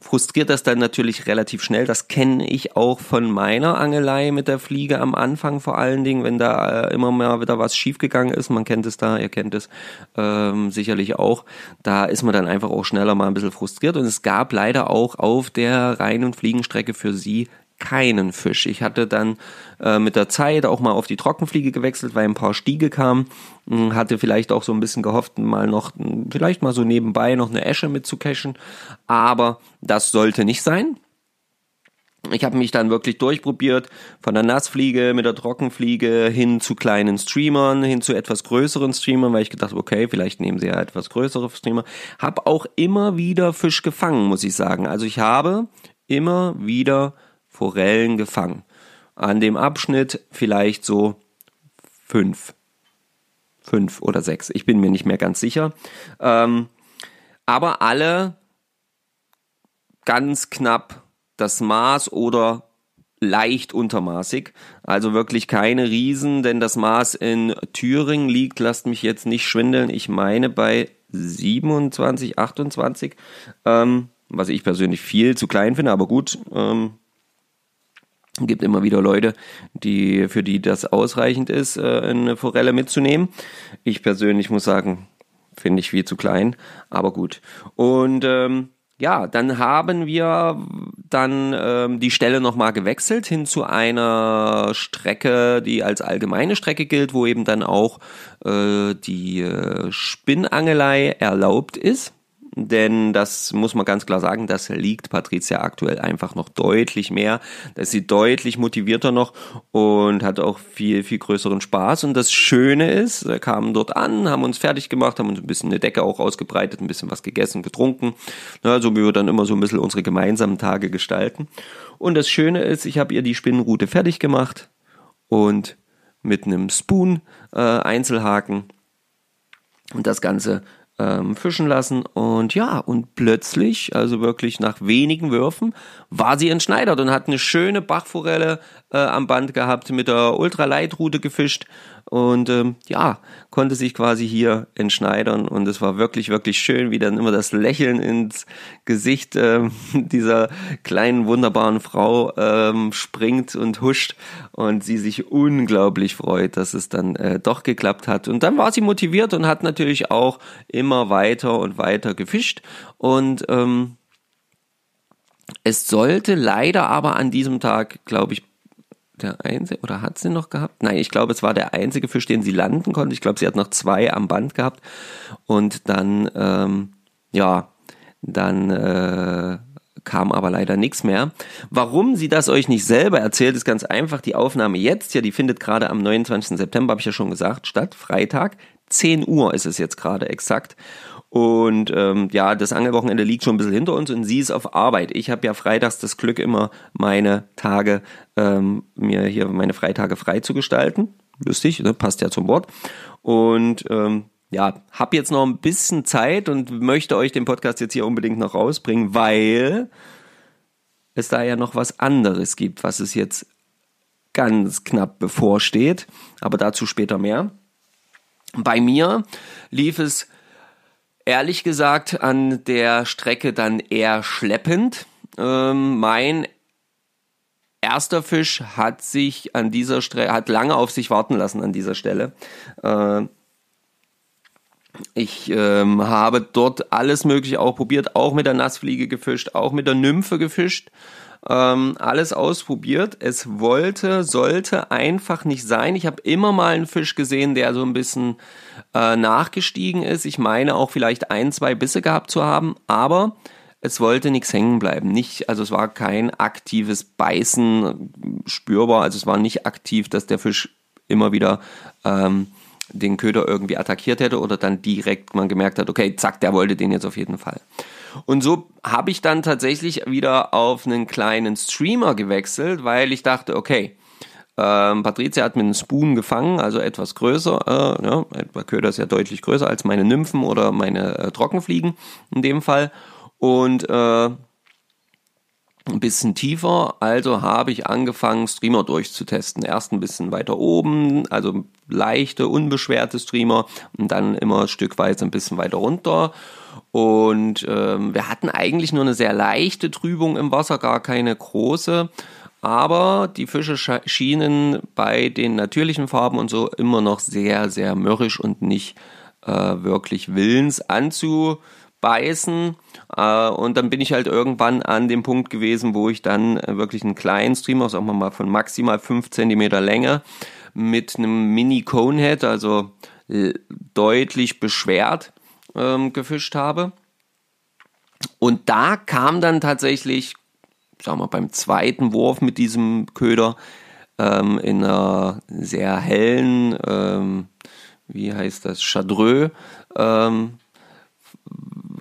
Frustriert das dann natürlich relativ schnell. Das kenne ich auch von meiner Angelei mit der Fliege am Anfang vor allen Dingen, wenn da äh, immer mal wieder was schiefgegangen ist. Man kennt es da, ihr kennt es ähm, sicherlich auch. Da ist man dann einfach auch schneller mal ein bisschen frustriert. Und es gab leider auch auf der Rhein- und Fliegenstrecke für sie keinen Fisch. Ich hatte dann äh, mit der Zeit auch mal auf die Trockenfliege gewechselt, weil ein paar Stiege kamen. Hm, hatte vielleicht auch so ein bisschen gehofft, mal noch, hm, vielleicht mal so nebenbei noch eine Esche mitzucachen. Aber das sollte nicht sein. Ich habe mich dann wirklich durchprobiert, von der Nassfliege mit der Trockenfliege hin zu kleinen Streamern, hin zu etwas größeren Streamern, weil ich gedacht habe, okay, vielleicht nehmen sie ja etwas größere Streamer. Hab auch immer wieder Fisch gefangen, muss ich sagen. Also ich habe immer wieder Forellen gefangen. An dem Abschnitt vielleicht so fünf. Fünf oder sechs. Ich bin mir nicht mehr ganz sicher. Ähm, aber alle ganz knapp das Maß oder leicht untermaßig. Also wirklich keine Riesen, denn das Maß in Thüringen liegt, lasst mich jetzt nicht schwindeln, ich meine bei 27, 28, ähm, was ich persönlich viel zu klein finde, aber gut, ähm, gibt immer wieder Leute, die, für die das ausreichend ist, äh, eine Forelle mitzunehmen. Ich persönlich muss sagen, finde ich viel zu klein, aber gut. Und ähm, ja, dann haben wir dann ähm, die Stelle nochmal gewechselt hin zu einer Strecke, die als allgemeine Strecke gilt, wo eben dann auch äh, die äh, Spinnangelei erlaubt ist. Denn das muss man ganz klar sagen, das liegt Patricia aktuell einfach noch deutlich mehr. Da ist sie deutlich motivierter noch und hat auch viel, viel größeren Spaß. Und das Schöne ist, wir kamen dort an, haben uns fertig gemacht, haben uns ein bisschen eine Decke auch ausgebreitet, ein bisschen was gegessen, getrunken. Ja, so wie wir dann immer so ein bisschen unsere gemeinsamen Tage gestalten. Und das Schöne ist, ich habe ihr die Spinnenroute fertig gemacht und mit einem Spoon äh, Einzelhaken und das Ganze ähm, fischen lassen. Und ja, und plötzlich, also wirklich nach wenigen Würfen, war sie entschneidert und hat eine schöne Bachforelle äh, am Band gehabt, mit der Ultraleitroute gefischt und ähm, ja, konnte sich quasi hier entschneidern und es war wirklich, wirklich schön, wie dann immer das Lächeln ins Gesicht ähm, dieser kleinen, wunderbaren Frau ähm, springt und huscht und sie sich unglaublich freut, dass es dann äh, doch geklappt hat. Und dann war sie motiviert und hat natürlich auch immer weiter und weiter gefischt und ähm, es sollte leider aber an diesem Tag, glaube ich, der einzige, oder hat sie noch gehabt? Nein, ich glaube, es war der einzige Fisch, den sie landen konnte. Ich glaube, sie hat noch zwei am Band gehabt. Und dann, ähm, ja, dann äh, kam aber leider nichts mehr. Warum sie das euch nicht selber erzählt, ist ganz einfach. Die Aufnahme jetzt, ja, die findet gerade am 29. September, habe ich ja schon gesagt, statt. Freitag. 10 Uhr ist es jetzt gerade exakt. Und ähm, ja, das Angelwochenende liegt schon ein bisschen hinter uns und sie ist auf Arbeit. Ich habe ja freitags das Glück, immer meine Tage, ähm, mir hier meine Freitage frei zu gestalten. Lustig, ne? passt ja zum Wort. Und ähm, ja, hab jetzt noch ein bisschen Zeit und möchte euch den Podcast jetzt hier unbedingt noch rausbringen, weil es da ja noch was anderes gibt, was es jetzt ganz knapp bevorsteht. Aber dazu später mehr. Bei mir lief es ehrlich gesagt an der Strecke dann eher schleppend. Ähm, mein erster Fisch hat sich an dieser Strecke, hat lange auf sich warten lassen an dieser Stelle. Äh, ich ähm, habe dort alles Mögliche auch probiert, auch mit der Nassfliege gefischt, auch mit der Nymphe gefischt. Ähm, alles ausprobiert. Es wollte, sollte einfach nicht sein. Ich habe immer mal einen Fisch gesehen, der so ein bisschen äh, nachgestiegen ist. Ich meine auch vielleicht ein, zwei Bisse gehabt zu haben, aber es wollte nichts hängen bleiben. Nicht, also es war kein aktives Beißen spürbar. Also es war nicht aktiv, dass der Fisch immer wieder ähm, den Köder irgendwie attackiert hätte oder dann direkt man gemerkt hat, okay, zack, der wollte den jetzt auf jeden Fall. Und so habe ich dann tatsächlich wieder auf einen kleinen Streamer gewechselt, weil ich dachte, okay, ähm, Patricia hat mit einem Spoon gefangen, also etwas größer. Äh, ja, der Köder ist ja deutlich größer als meine Nymphen oder meine äh, Trockenfliegen in dem Fall. Und äh, ein bisschen tiefer, also habe ich angefangen, Streamer durchzutesten. Erst ein bisschen weiter oben, also leichte, unbeschwerte Streamer und dann immer stückweise ein bisschen weiter runter. Und ähm, wir hatten eigentlich nur eine sehr leichte Trübung im Wasser, gar keine große. Aber die Fische schienen bei den natürlichen Farben und so immer noch sehr, sehr mürrisch und nicht äh, wirklich willens anzubeißen. Äh, und dann bin ich halt irgendwann an dem Punkt gewesen, wo ich dann äh, wirklich einen kleinen Streamer, sagen wir mal von maximal 5 cm Länge, mit einem Mini Conehead, also äh, deutlich beschwert, ähm, gefischt habe. Und da kam dann tatsächlich, sagen wir beim zweiten Wurf mit diesem Köder ähm, in einer sehr hellen, ähm, wie heißt das, Chadreux, ähm,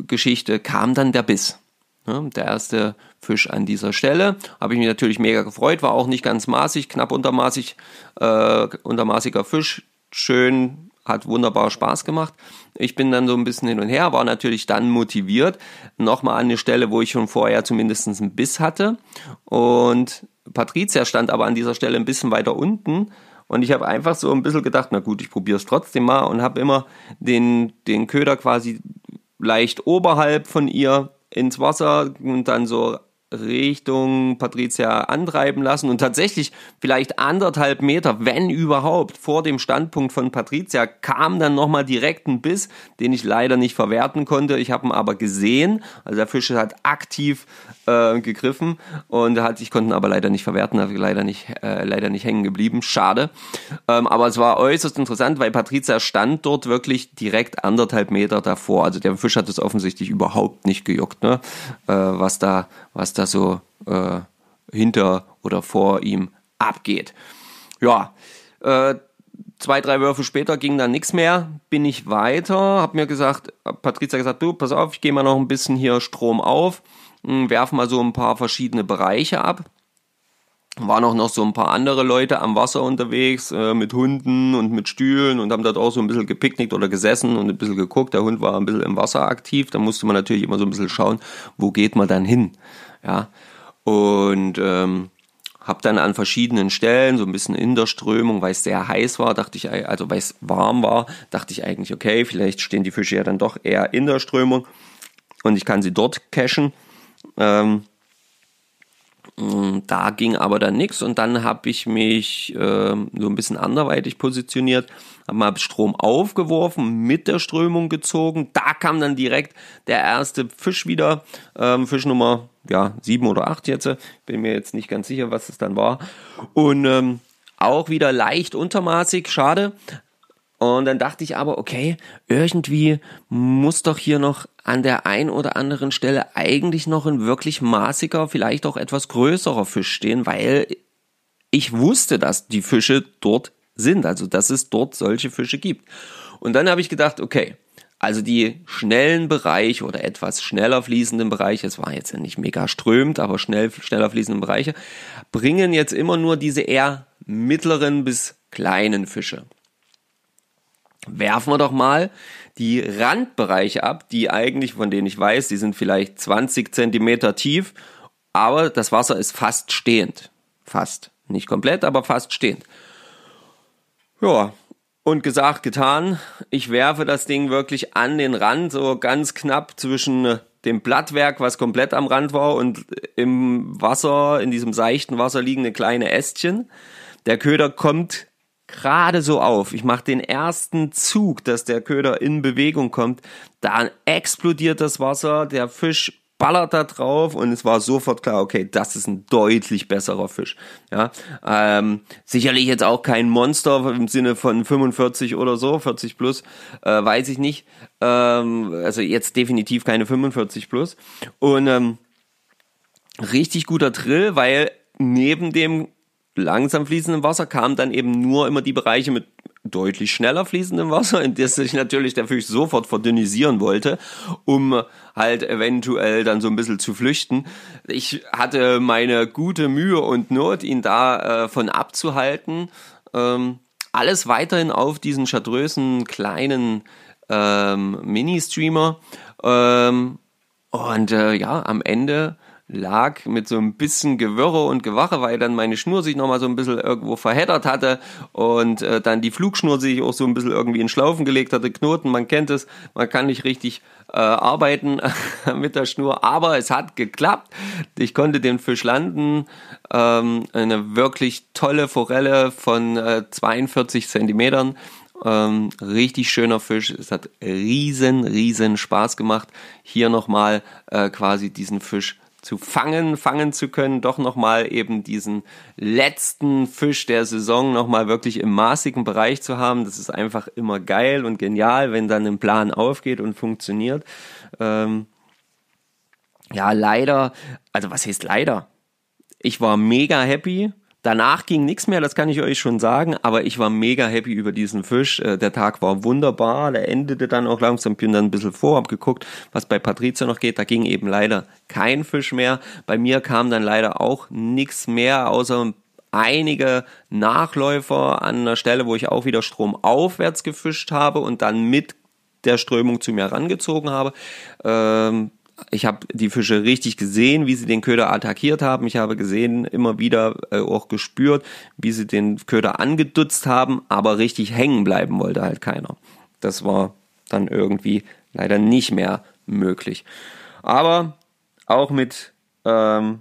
Geschichte kam dann der Biss. Ja, der erste Fisch an dieser Stelle. Habe ich mich natürlich mega gefreut, war auch nicht ganz maßig, knapp untermaßig, äh, untermaßiger Fisch. Schön, hat wunderbar Spaß gemacht. Ich bin dann so ein bisschen hin und her, war natürlich dann motiviert. Nochmal an eine Stelle, wo ich schon vorher zumindest einen Biss hatte. Und Patricia stand aber an dieser Stelle ein bisschen weiter unten. Und ich habe einfach so ein bisschen gedacht, na gut, ich probiere es trotzdem mal und habe immer den, den Köder quasi leicht oberhalb von ihr ins Wasser und dann so Richtung Patricia antreiben lassen und tatsächlich vielleicht anderthalb Meter, wenn überhaupt, vor dem Standpunkt von Patricia kam dann nochmal direkt ein Biss, den ich leider nicht verwerten konnte. Ich habe ihn aber gesehen, also der Fisch hat aktiv äh, gegriffen und hat, ich konnte ihn aber leider nicht verwerten, leider nicht, äh, leider nicht hängen geblieben. Schade. Ähm, aber es war äußerst interessant, weil Patricia stand dort wirklich direkt anderthalb Meter davor. Also der Fisch hat es offensichtlich überhaupt nicht gejuckt, ne? Äh, was da, was da so äh, hinter oder vor ihm abgeht. Ja, äh, zwei, drei Würfe später ging dann nichts mehr, bin ich weiter, habe mir gesagt, Patricia gesagt, du, pass auf, ich gehe mal noch ein bisschen hier Strom auf, hm, werf mal so ein paar verschiedene Bereiche ab. Waren auch noch so ein paar andere Leute am Wasser unterwegs äh, mit Hunden und mit Stühlen und haben dort auch so ein bisschen gepicknickt oder gesessen und ein bisschen geguckt. Der Hund war ein bisschen im Wasser aktiv. Da musste man natürlich immer so ein bisschen schauen, wo geht man dann hin. Ja, und ähm, habe dann an verschiedenen Stellen, so ein bisschen in der Strömung, weil es sehr heiß war, dachte ich, also weil es warm war, dachte ich eigentlich, okay, vielleicht stehen die Fische ja dann doch eher in der Strömung und ich kann sie dort cachen. Ähm, da ging aber dann nichts und dann habe ich mich äh, so ein bisschen anderweitig positioniert, habe mal Strom aufgeworfen, mit der Strömung gezogen. Da kam dann direkt der erste Fisch wieder, ähm, Fisch Nummer ja, sieben oder acht jetzt. Bin mir jetzt nicht ganz sicher, was es dann war. Und ähm, auch wieder leicht untermaßig, schade. Und dann dachte ich aber, okay, irgendwie muss doch hier noch an der ein oder anderen Stelle eigentlich noch ein wirklich maßiger, vielleicht auch etwas größerer Fisch stehen, weil ich wusste, dass die Fische dort sind, also dass es dort solche Fische gibt. Und dann habe ich gedacht, okay, also die schnellen Bereiche oder etwas schneller fließenden Bereiche, es war jetzt ja nicht mega strömt, aber schnell, schneller fließenden Bereiche, bringen jetzt immer nur diese eher mittleren bis kleinen Fische. Werfen wir doch mal die Randbereiche ab, die eigentlich, von denen ich weiß, die sind vielleicht 20 Zentimeter tief, aber das Wasser ist fast stehend. Fast. Nicht komplett, aber fast stehend. Ja, und gesagt, getan. Ich werfe das Ding wirklich an den Rand, so ganz knapp zwischen dem Blattwerk, was komplett am Rand war, und im Wasser, in diesem seichten Wasser liegende kleine Ästchen. Der Köder kommt gerade so auf. Ich mache den ersten Zug, dass der Köder in Bewegung kommt. Dann explodiert das Wasser, der Fisch geballert da drauf und es war sofort klar, okay, das ist ein deutlich besserer Fisch. Ja, ähm, sicherlich jetzt auch kein Monster im Sinne von 45 oder so, 40 plus, äh, weiß ich nicht. Ähm, also jetzt definitiv keine 45 plus. Und ähm, richtig guter Drill, weil neben dem langsam fließenden Wasser kamen dann eben nur immer die Bereiche mit deutlich schneller fließendem Wasser, in das sich natürlich der Fisch sofort verdünnisieren wollte, um halt eventuell dann so ein bisschen zu flüchten. Ich hatte meine gute Mühe und Not, ihn da äh, von abzuhalten. Ähm, alles weiterhin auf diesen chartrösen kleinen ähm, Mini-Streamer. Ähm, und äh, ja, am Ende lag mit so ein bisschen Gewirre und Gewache, weil dann meine Schnur sich nochmal so ein bisschen irgendwo verheddert hatte und äh, dann die Flugschnur sich auch so ein bisschen irgendwie in Schlaufen gelegt hatte, Knoten, man kennt es, man kann nicht richtig äh, arbeiten mit der Schnur, aber es hat geklappt. Ich konnte den Fisch landen, ähm, eine wirklich tolle Forelle von äh, 42 Zentimetern. Ähm, richtig schöner Fisch. Es hat riesen, riesen Spaß gemacht, hier nochmal äh, quasi diesen Fisch zu fangen, fangen zu können, doch nochmal eben diesen letzten Fisch der Saison nochmal wirklich im maßigen Bereich zu haben. Das ist einfach immer geil und genial, wenn dann ein Plan aufgeht und funktioniert. Ähm ja, leider, also was heißt leider? Ich war mega happy Danach ging nichts mehr, das kann ich euch schon sagen, aber ich war mega happy über diesen Fisch. Äh, der Tag war wunderbar, der endete dann auch langsam, bin dann ein bisschen vor, hab geguckt, was bei Patrizia noch geht. Da ging eben leider kein Fisch mehr. Bei mir kam dann leider auch nichts mehr, außer einige Nachläufer an einer Stelle, wo ich auch wieder stromaufwärts gefischt habe und dann mit der Strömung zu mir herangezogen habe. Ähm, ich habe die Fische richtig gesehen, wie sie den Köder attackiert haben. Ich habe gesehen, immer wieder äh, auch gespürt, wie sie den Köder angedutzt haben, aber richtig hängen bleiben wollte halt keiner. Das war dann irgendwie leider nicht mehr möglich. Aber auch mit ähm,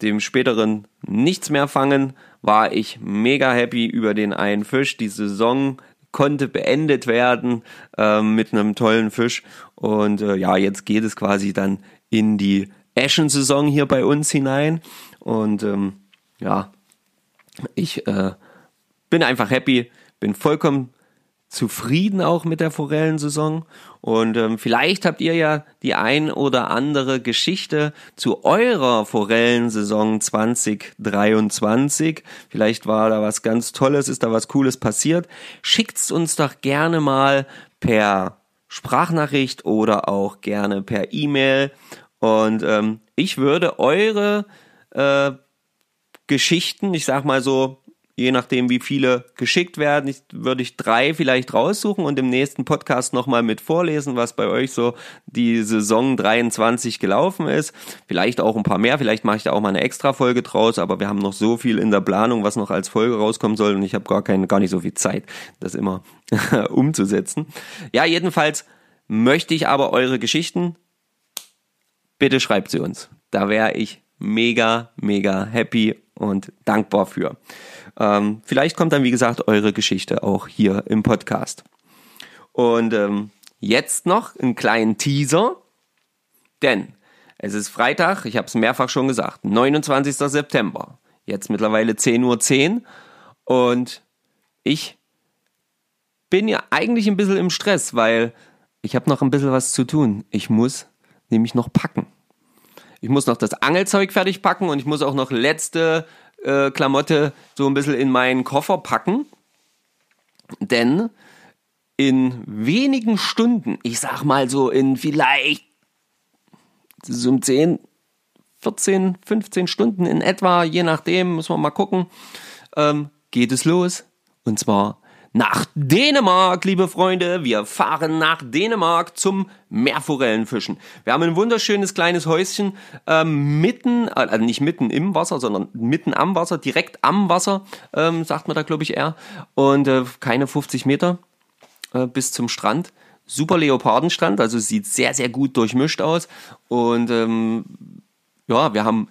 dem späteren Nichts mehr fangen war ich mega happy über den einen Fisch. Die Saison konnte beendet werden äh, mit einem tollen Fisch. Und äh, ja, jetzt geht es quasi dann in die Eschen-Saison hier bei uns hinein. Und ähm, ja, ich äh, bin einfach happy, bin vollkommen zufrieden auch mit der Forellensaison und ähm, vielleicht habt ihr ja die ein oder andere Geschichte zu eurer Forellensaison 2023. Vielleicht war da was ganz Tolles, ist da was Cooles passiert. Schickt's uns doch gerne mal per Sprachnachricht oder auch gerne per E-Mail. Und ähm, ich würde eure äh, Geschichten, ich sag mal so je nachdem, wie viele geschickt werden, ich, würde ich drei vielleicht raussuchen und im nächsten Podcast nochmal mit vorlesen, was bei euch so die Saison 23 gelaufen ist. Vielleicht auch ein paar mehr, vielleicht mache ich da auch mal eine extra Folge draus, aber wir haben noch so viel in der Planung, was noch als Folge rauskommen soll und ich habe gar, keine, gar nicht so viel Zeit, das immer umzusetzen. Ja, jedenfalls möchte ich aber eure Geschichten, bitte schreibt sie uns. Da wäre ich mega, mega happy und dankbar für. Ähm, vielleicht kommt dann, wie gesagt, eure Geschichte auch hier im Podcast. Und ähm, jetzt noch einen kleinen Teaser, denn es ist Freitag, ich habe es mehrfach schon gesagt, 29. September, jetzt mittlerweile 10.10 Uhr und ich bin ja eigentlich ein bisschen im Stress, weil ich habe noch ein bisschen was zu tun. Ich muss nämlich noch packen. Ich muss noch das Angelzeug fertig packen und ich muss auch noch letzte äh, Klamotte so ein bisschen in meinen Koffer packen. Denn in wenigen Stunden, ich sag mal so in vielleicht so um 10, 14, 15 Stunden in etwa, je nachdem, müssen wir mal gucken, ähm, geht es los. Und zwar nach Dänemark, liebe Freunde. Wir fahren nach Dänemark zum Meerforellenfischen. Wir haben ein wunderschönes kleines Häuschen ähm, mitten, äh, also nicht mitten im Wasser, sondern mitten am Wasser, direkt am Wasser, ähm, sagt man da, glaube ich, eher. Und äh, keine 50 Meter äh, bis zum Strand. Super Leopardenstrand, also sieht sehr, sehr gut durchmischt aus. Und ähm, ja, wir haben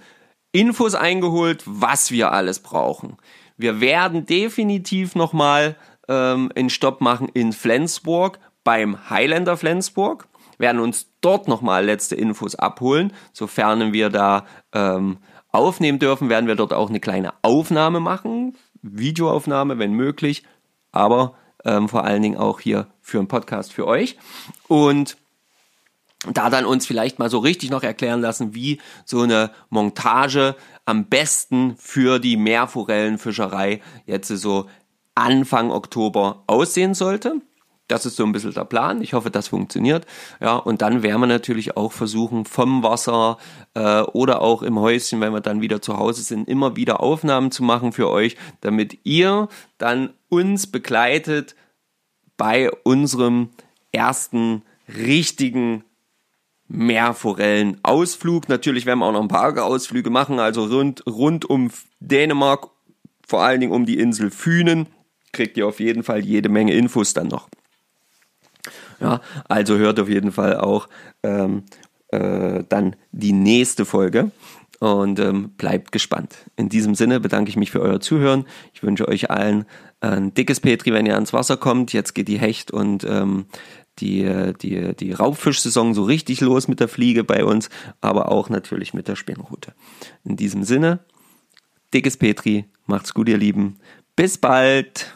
Infos eingeholt, was wir alles brauchen. Wir werden definitiv nochmal ähm, einen Stopp machen in Flensburg beim Highlander Flensburg. werden uns dort nochmal letzte Infos abholen. Sofern wir da ähm, aufnehmen dürfen, werden wir dort auch eine kleine Aufnahme machen. Videoaufnahme, wenn möglich. Aber ähm, vor allen Dingen auch hier für einen Podcast für euch. Und da dann uns vielleicht mal so richtig noch erklären lassen, wie so eine Montage am besten für die Meerforellenfischerei jetzt so Anfang Oktober aussehen sollte. Das ist so ein bisschen der Plan. Ich hoffe, das funktioniert. Ja, und dann werden wir natürlich auch versuchen, vom Wasser äh, oder auch im Häuschen, wenn wir dann wieder zu Hause sind, immer wieder Aufnahmen zu machen für euch, damit ihr dann uns begleitet bei unserem ersten richtigen Meerforellen-Ausflug. Natürlich werden wir auch noch ein paar Ausflüge machen, also rund, rund um Dänemark, vor allen Dingen um die Insel Fünen, kriegt ihr auf jeden Fall jede Menge Infos dann noch. Ja, also hört auf jeden Fall auch ähm, äh, dann die nächste Folge und ähm, bleibt gespannt. In diesem Sinne bedanke ich mich für euer Zuhören. Ich wünsche euch allen ein dickes Petri, wenn ihr ans Wasser kommt. Jetzt geht die Hecht und ähm, die, die, die Raubfischsaison so richtig los mit der Fliege bei uns, aber auch natürlich mit der Spinnrute. In diesem Sinne, dickes Petri, macht's gut, ihr Lieben. Bis bald!